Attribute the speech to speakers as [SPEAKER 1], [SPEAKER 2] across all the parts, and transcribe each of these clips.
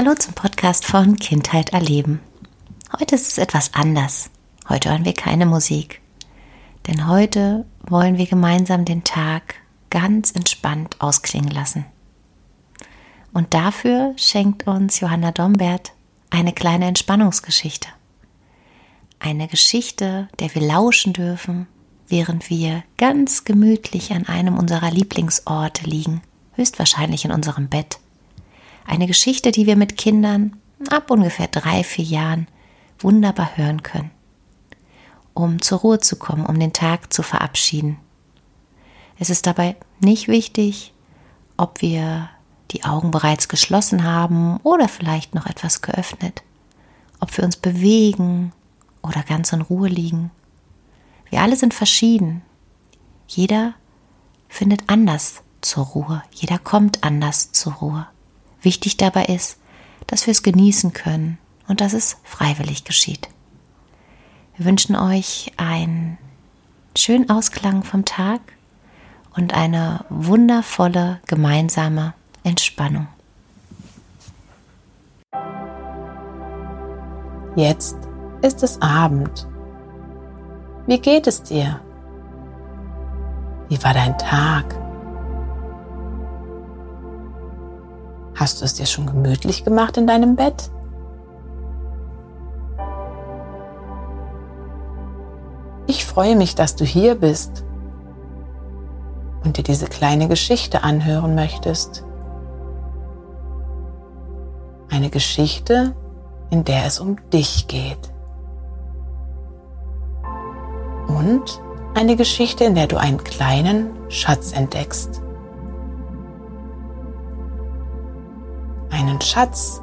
[SPEAKER 1] Hallo zum Podcast von Kindheit erleben. Heute ist es etwas anders. Heute hören wir keine Musik. Denn heute wollen wir gemeinsam den Tag ganz entspannt ausklingen lassen. Und dafür schenkt uns Johanna Dombert eine kleine Entspannungsgeschichte. Eine Geschichte, der wir lauschen dürfen, während wir ganz gemütlich an einem unserer Lieblingsorte liegen, höchstwahrscheinlich in unserem Bett eine Geschichte, die wir mit Kindern ab ungefähr drei, vier Jahren wunderbar hören können, um zur Ruhe zu kommen, um den Tag zu verabschieden. Es ist dabei nicht wichtig, ob wir die Augen bereits geschlossen haben oder vielleicht noch etwas geöffnet, ob wir uns bewegen oder ganz in Ruhe liegen. Wir alle sind verschieden. Jeder findet anders zur Ruhe, jeder kommt anders zur Ruhe. Wichtig dabei ist, dass wir es genießen können und dass es freiwillig geschieht. Wir wünschen euch einen schönen Ausklang vom Tag und eine wundervolle gemeinsame Entspannung.
[SPEAKER 2] Jetzt ist es Abend. Wie geht es dir? Wie war dein Tag? Hast du es dir schon gemütlich gemacht in deinem Bett? Ich freue mich, dass du hier bist und dir diese kleine Geschichte anhören möchtest. Eine Geschichte, in der es um dich geht. Und eine Geschichte, in der du einen kleinen Schatz entdeckst. Einen Schatz,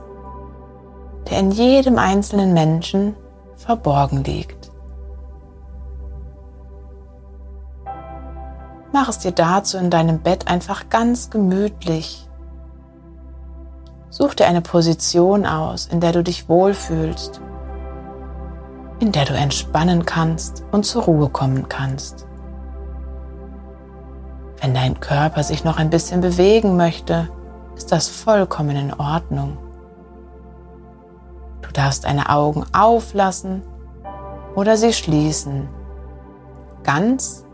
[SPEAKER 2] der in jedem einzelnen Menschen verborgen liegt. Mach es dir dazu in deinem Bett einfach ganz gemütlich. Such dir eine Position aus, in der du dich wohlfühlst, in der du entspannen kannst und zur Ruhe kommen kannst. Wenn dein Körper sich noch ein bisschen bewegen möchte, ist das vollkommen in Ordnung. Du darfst deine Augen auflassen oder sie schließen. Ganz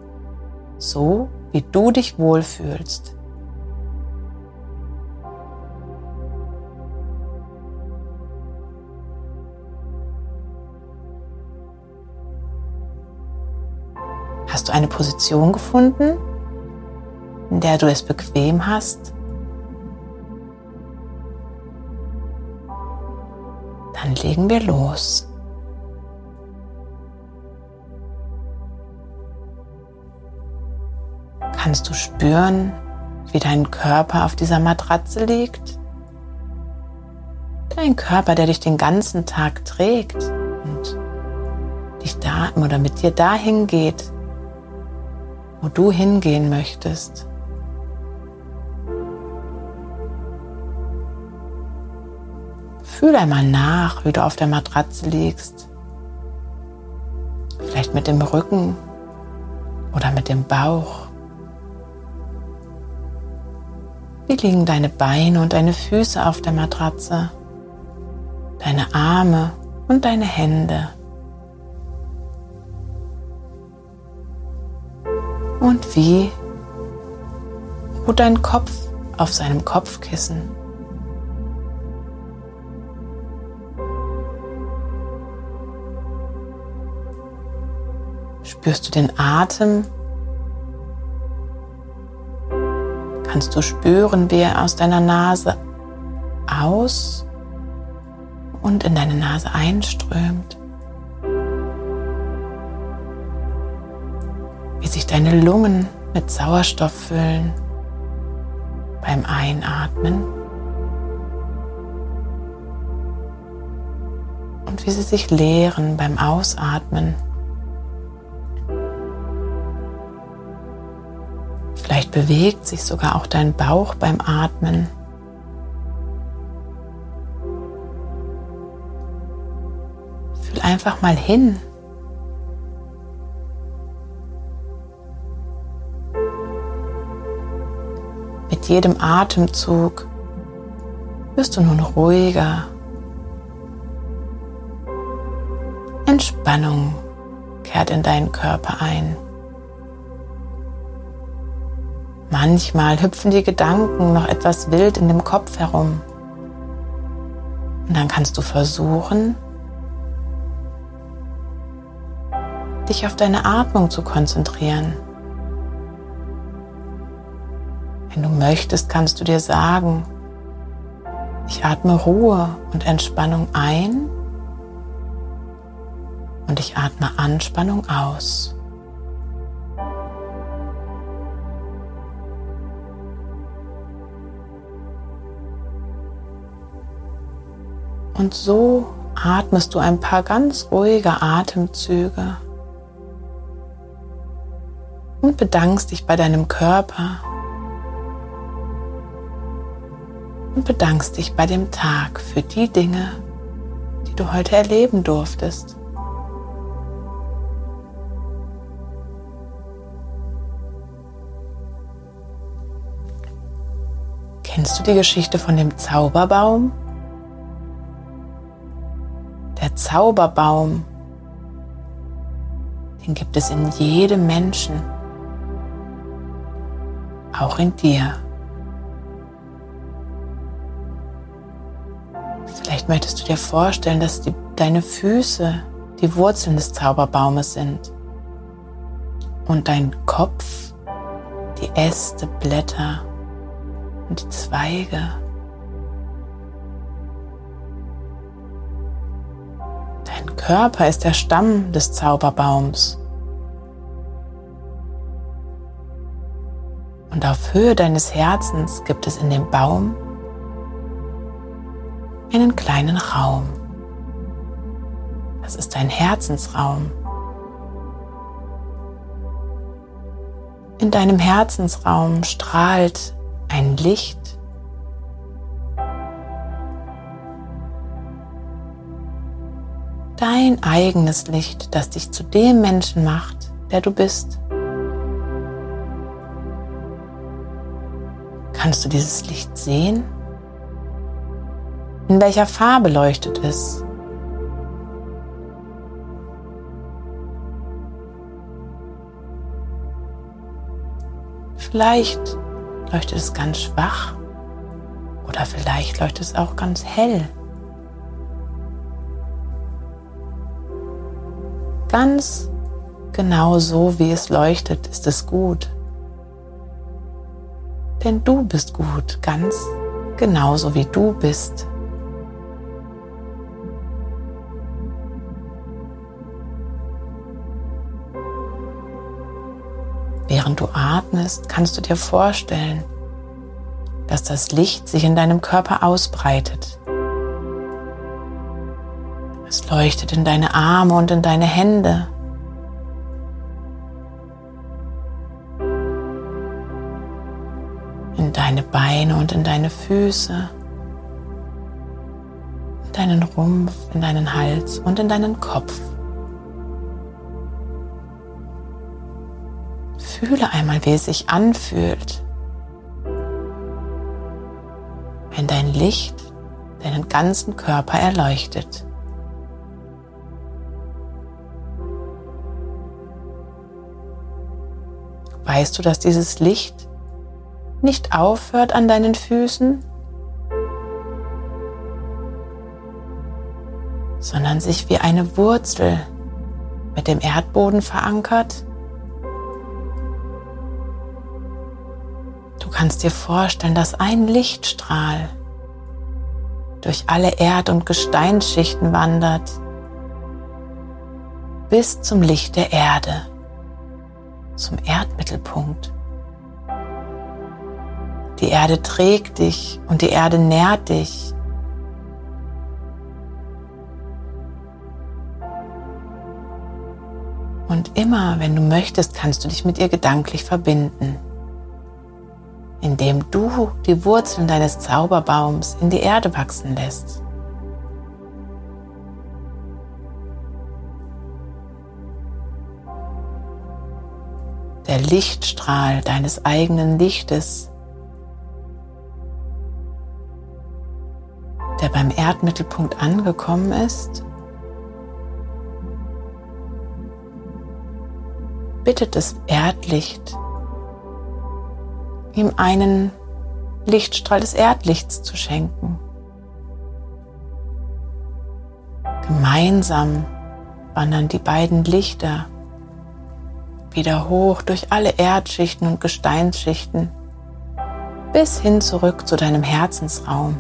[SPEAKER 2] so, wie du dich wohlfühlst. Hast du eine Position gefunden, in der du es bequem hast? Dann legen wir los. Kannst du spüren, wie dein Körper auf dieser Matratze liegt? Dein Körper, der dich den ganzen Tag trägt und dich da oder mit dir dahin geht, wo du hingehen möchtest. Fühl einmal nach, wie du auf der Matratze liegst. Vielleicht mit dem Rücken oder mit dem Bauch. Wie liegen deine Beine und deine Füße auf der Matratze? Deine Arme und deine Hände. Und wie ruht dein Kopf auf seinem Kopfkissen? Spürst du den Atem? Kannst du spüren, wie er aus deiner Nase aus und in deine Nase einströmt? Wie sich deine Lungen mit Sauerstoff füllen beim Einatmen und wie sie sich leeren beim Ausatmen. Bewegt sich sogar auch dein Bauch beim Atmen. Fühl einfach mal hin. Mit jedem Atemzug wirst du nun ruhiger. Entspannung kehrt in deinen Körper ein. Manchmal hüpfen die Gedanken noch etwas wild in dem Kopf herum. Und dann kannst du versuchen, dich auf deine Atmung zu konzentrieren. Wenn du möchtest, kannst du dir sagen, ich atme Ruhe und Entspannung ein und ich atme Anspannung aus. Und so atmest du ein paar ganz ruhige Atemzüge und bedankst dich bei deinem Körper und bedankst dich bei dem Tag für die Dinge, die du heute erleben durftest. Kennst du die Geschichte von dem Zauberbaum? Zauberbaum, den gibt es in jedem Menschen, auch in dir. Vielleicht möchtest du dir vorstellen, dass die, deine Füße die Wurzeln des Zauberbaumes sind und dein Kopf die Äste, Blätter und die Zweige. Körper ist der Stamm des Zauberbaums. Und auf Höhe deines Herzens gibt es in dem Baum einen kleinen Raum. Das ist dein Herzensraum. In deinem Herzensraum strahlt ein Licht, dein eigenes Licht, das dich zu dem Menschen macht, der du bist. Kannst du dieses Licht sehen? In welcher Farbe leuchtet es? Vielleicht leuchtet es ganz schwach oder vielleicht leuchtet es auch ganz hell. Ganz genau so, wie es leuchtet, ist es gut. Denn du bist gut, ganz genauso wie du bist. Während du atmest, kannst du dir vorstellen, dass das Licht sich in deinem Körper ausbreitet. Leuchtet in deine Arme und in deine Hände. In deine Beine und in deine Füße. In deinen Rumpf, in deinen Hals und in deinen Kopf. Fühle einmal, wie es sich anfühlt, wenn dein Licht deinen ganzen Körper erleuchtet. Weißt du, dass dieses Licht nicht aufhört an deinen Füßen, sondern sich wie eine Wurzel mit dem Erdboden verankert? kannst dir vorstellen, dass ein Lichtstrahl durch alle Erd- und Gesteinsschichten wandert bis zum Licht der Erde, zum Erdmittelpunkt. Die Erde trägt dich und die Erde nährt dich. Und immer, wenn du möchtest, kannst du dich mit ihr gedanklich verbinden indem du die Wurzeln deines Zauberbaums in die Erde wachsen lässt. Der Lichtstrahl deines eigenen Lichtes der beim Erdmittelpunkt angekommen ist, bittet das Erdlicht, ihm einen Lichtstrahl des Erdlichts zu schenken. Gemeinsam wandern die beiden Lichter wieder hoch durch alle Erdschichten und Gesteinsschichten bis hin zurück zu deinem Herzensraum.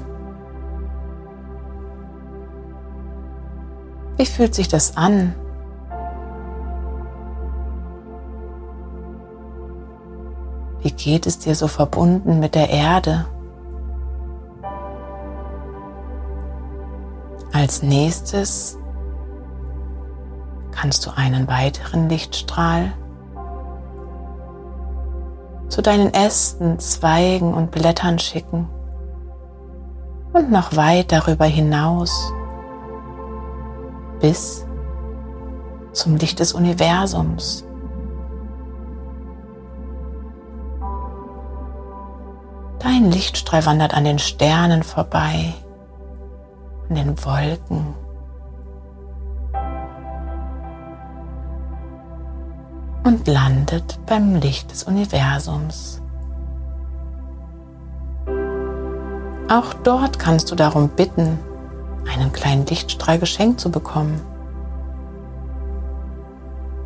[SPEAKER 2] Wie fühlt sich das an? Wie geht es dir so verbunden mit der Erde? Als nächstes kannst du einen weiteren Lichtstrahl deinen Ästen, Zweigen und Blättern schicken und noch weit darüber hinaus bis zum Licht des Universums. Dein Lichtstrahl wandert an den Sternen vorbei, an den Wolken. Und landet beim Licht des Universums. Auch dort kannst du darum bitten, einen kleinen Lichtstrahl geschenkt zu bekommen.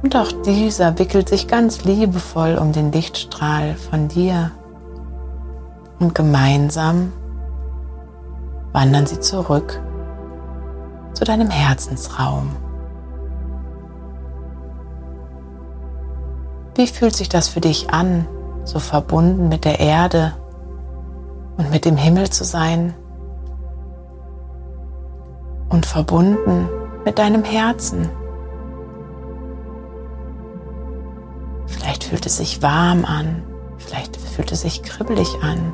[SPEAKER 2] Und auch dieser wickelt sich ganz liebevoll um den Lichtstrahl von dir und gemeinsam wandern sie zurück zu deinem Herzensraum. Wie fühlt sich das für dich an, so verbunden mit der Erde und mit dem Himmel zu sein und verbunden mit deinem Herzen? Vielleicht fühlt es sich warm an, vielleicht fühlt es sich kribbelig an.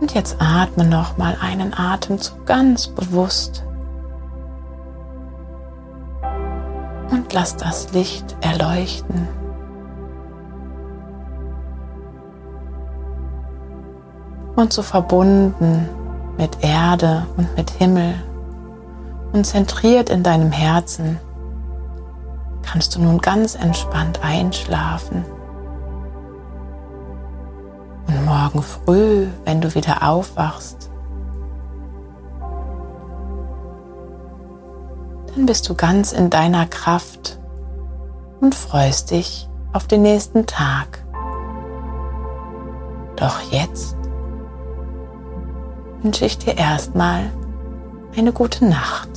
[SPEAKER 2] Und jetzt atme noch mal einen Atemzug ganz bewusst. Und lass das Licht erleuchten. Und so verbunden mit Erde und mit Himmel und zentriert in deinem Herzen kannst du nun ganz entspannt einschlafen. Morgen früh, wenn du wieder aufwachst, dann bist du ganz in deiner Kraft und freust dich auf den nächsten Tag. Doch jetzt wünsche ich dir erstmal eine gute Nacht.